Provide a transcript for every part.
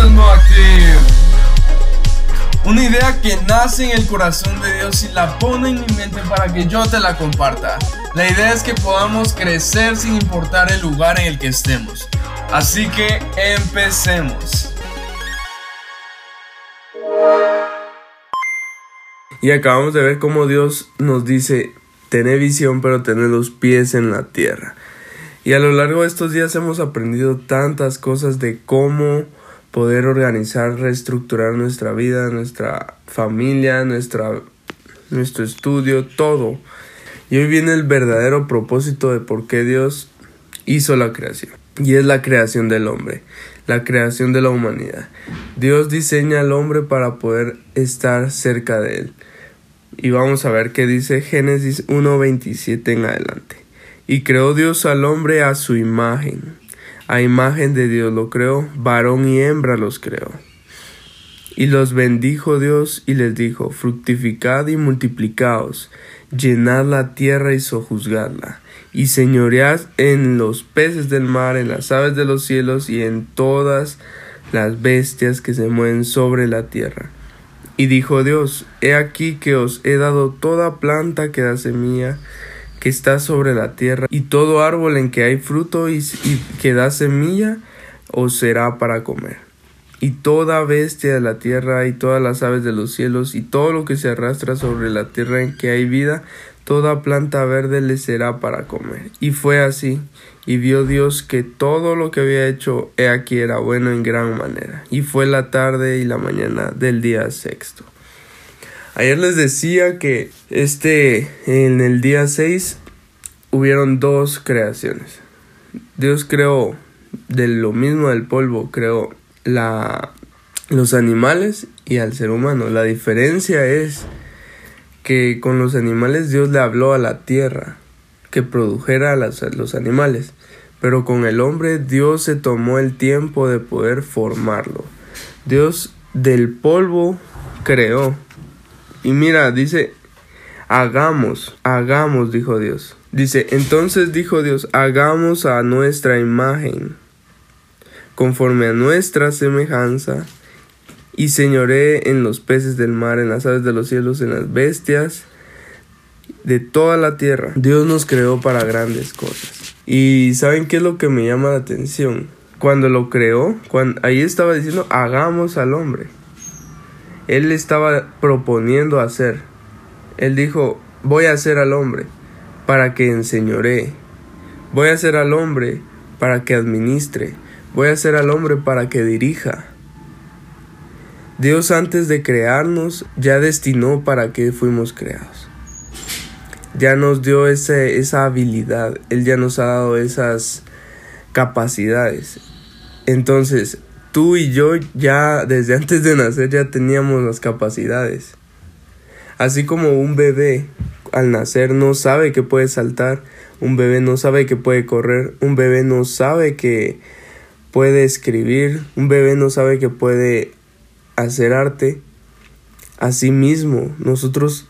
Moactive. Una idea que nace en el corazón de Dios y la pone en mi mente para que yo te la comparta. La idea es que podamos crecer sin importar el lugar en el que estemos. Así que empecemos. Y acabamos de ver cómo Dios nos dice, tener visión pero tener los pies en la tierra. Y a lo largo de estos días hemos aprendido tantas cosas de cómo poder organizar, reestructurar nuestra vida, nuestra familia, nuestro estudio, todo. Y hoy viene el verdadero propósito de por qué Dios hizo la creación. Y es la creación del hombre, la creación de la humanidad. Dios diseña al hombre para poder estar cerca de él. Y vamos a ver qué dice Génesis 1.27 en adelante. Y creó Dios al hombre a su imagen a imagen de Dios lo creó, varón y hembra los creó. Y los bendijo Dios y les dijo, fructificad y multiplicaos, llenad la tierra y sojuzgadla, y señoread en los peces del mar, en las aves de los cielos y en todas las bestias que se mueven sobre la tierra. Y dijo Dios, He aquí que os he dado toda planta que da semilla, que está sobre la tierra, y todo árbol en que hay fruto y, que da semilla, os será para comer. Y toda bestia de la tierra, y todas las aves de los cielos, y todo lo que se arrastra sobre la tierra en que hay vida, toda planta verde le será para comer. Y fue así, y vio Dios que todo lo que había hecho he aquí era bueno en gran manera. Y fue la tarde y la mañana del día sexto. Ayer les decía que este en el día 6 hubieron dos creaciones. Dios creó de lo mismo del polvo, creó la los animales y al ser humano. La diferencia es que con los animales Dios le habló a la tierra que produjera a los animales, pero con el hombre Dios se tomó el tiempo de poder formarlo. Dios del polvo creó y mira, dice, hagamos, hagamos, dijo Dios. Dice, entonces dijo Dios, hagamos a nuestra imagen, conforme a nuestra semejanza, y señoré en los peces del mar, en las aves de los cielos, en las bestias de toda la tierra. Dios nos creó para grandes cosas. Y ¿saben qué es lo que me llama la atención? Cuando lo creó, cuando, ahí estaba diciendo, hagamos al hombre él estaba proponiendo hacer. Él dijo, voy a hacer al hombre para que enseñoree. Voy a hacer al hombre para que administre. Voy a hacer al hombre para que dirija. Dios antes de crearnos ya destinó para que fuimos creados. Ya nos dio ese, esa habilidad. Él ya nos ha dado esas capacidades. Entonces, tú y yo ya desde antes de nacer ya teníamos las capacidades. Así como un bebé al nacer no sabe que puede saltar, un bebé no sabe que puede correr, un bebé no sabe que puede escribir, un bebé no sabe que puede hacer arte. Asimismo, nosotros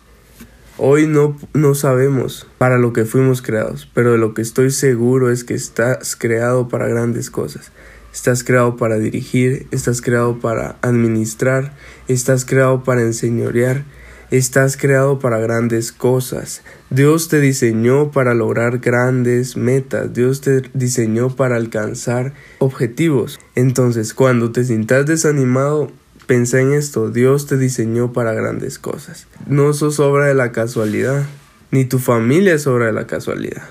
hoy no, no sabemos para lo que fuimos creados, pero de lo que estoy seguro es que estás creado para grandes cosas. Estás creado para dirigir, estás creado para administrar, estás creado para enseñorear, estás creado para grandes cosas. Dios te diseñó para lograr grandes metas, Dios te diseñó para alcanzar objetivos. Entonces, cuando te sientas desanimado, Pensa en esto, Dios te diseñó para grandes cosas. No sos obra de la casualidad, ni tu familia es obra de la casualidad.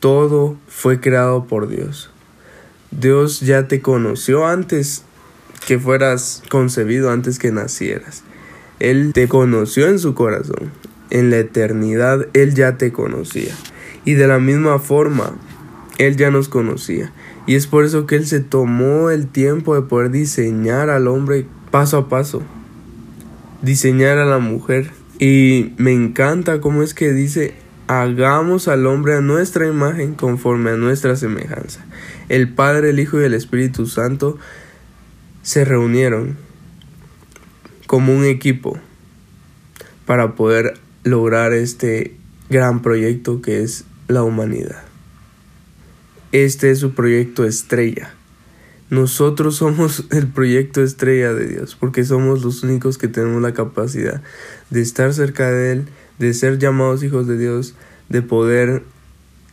Todo fue creado por Dios. Dios ya te conoció antes que fueras concebido, antes que nacieras. Él te conoció en su corazón. En la eternidad Él ya te conocía. Y de la misma forma, Él ya nos conocía. Y es por eso que Él se tomó el tiempo de poder diseñar al hombre paso a paso. Diseñar a la mujer. Y me encanta cómo es que dice, hagamos al hombre a nuestra imagen conforme a nuestra semejanza. El Padre, el Hijo y el Espíritu Santo se reunieron como un equipo para poder lograr este gran proyecto que es la humanidad. Este es su proyecto estrella. Nosotros somos el proyecto estrella de Dios, porque somos los únicos que tenemos la capacidad de estar cerca de Él, de ser llamados hijos de Dios, de poder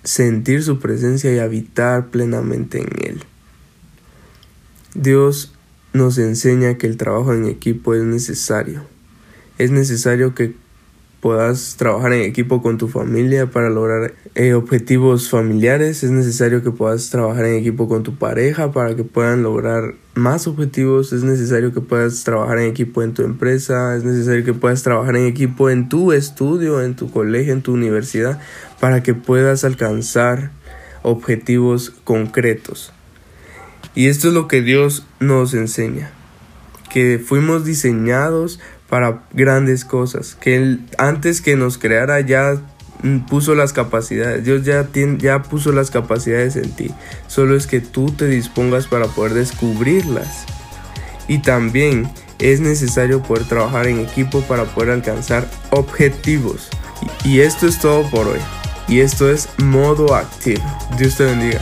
sentir su presencia y habitar plenamente en Él. Dios nos enseña que el trabajo en equipo es necesario. Es necesario que puedas trabajar en equipo con tu familia para lograr eh, objetivos familiares. Es necesario que puedas trabajar en equipo con tu pareja para que puedan lograr más objetivos. Es necesario que puedas trabajar en equipo en tu empresa. Es necesario que puedas trabajar en equipo en tu estudio, en tu colegio, en tu universidad, para que puedas alcanzar objetivos concretos. Y esto es lo que Dios nos enseña, que fuimos diseñados para grandes cosas, que Él antes que nos creara ya puso las capacidades, Dios ya, tiene, ya puso las capacidades en ti, solo es que tú te dispongas para poder descubrirlas. Y también es necesario poder trabajar en equipo para poder alcanzar objetivos. Y esto es todo por hoy. Y esto es modo activo. Dios te bendiga.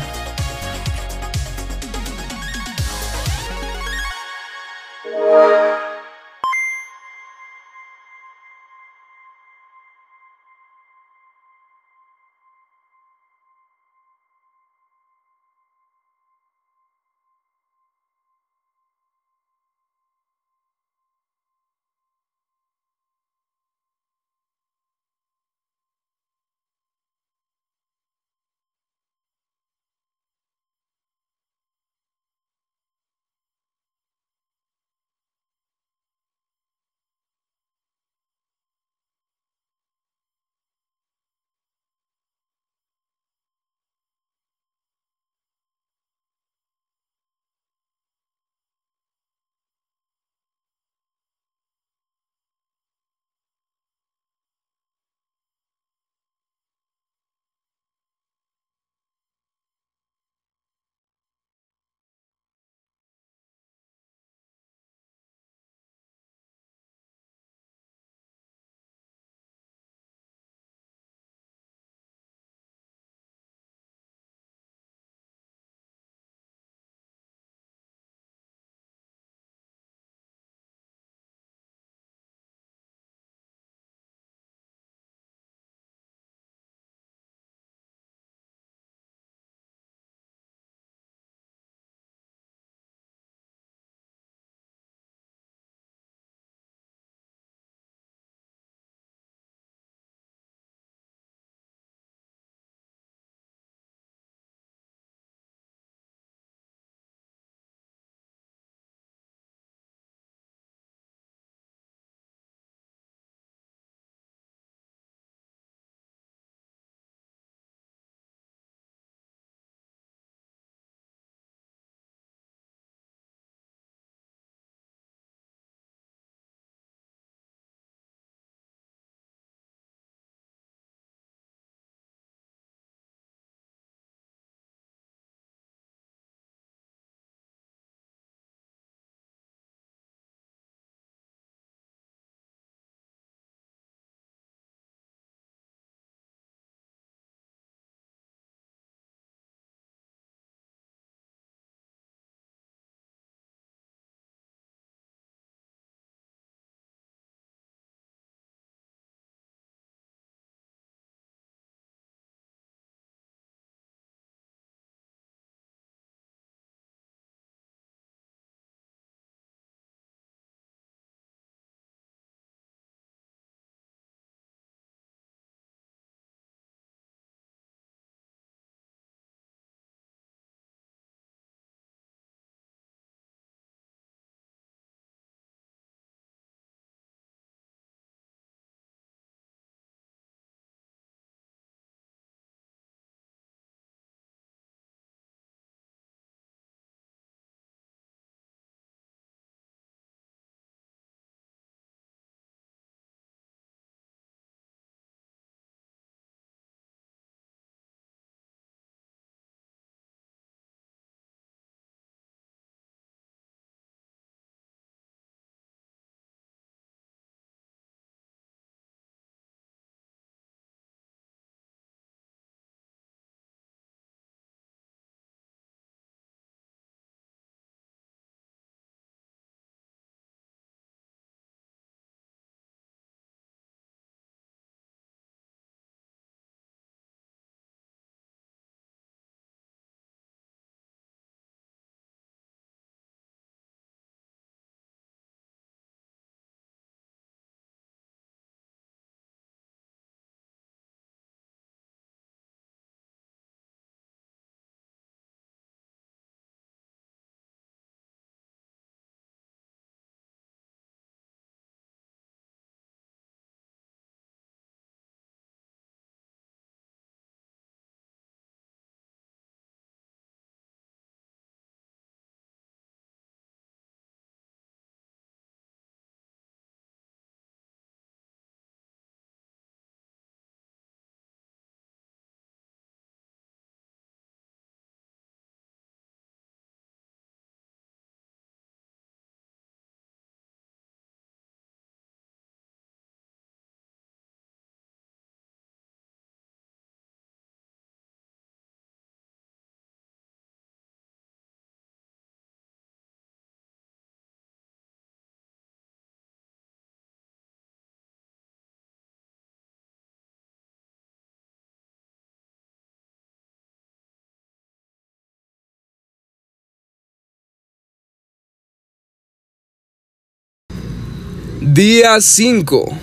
Día 5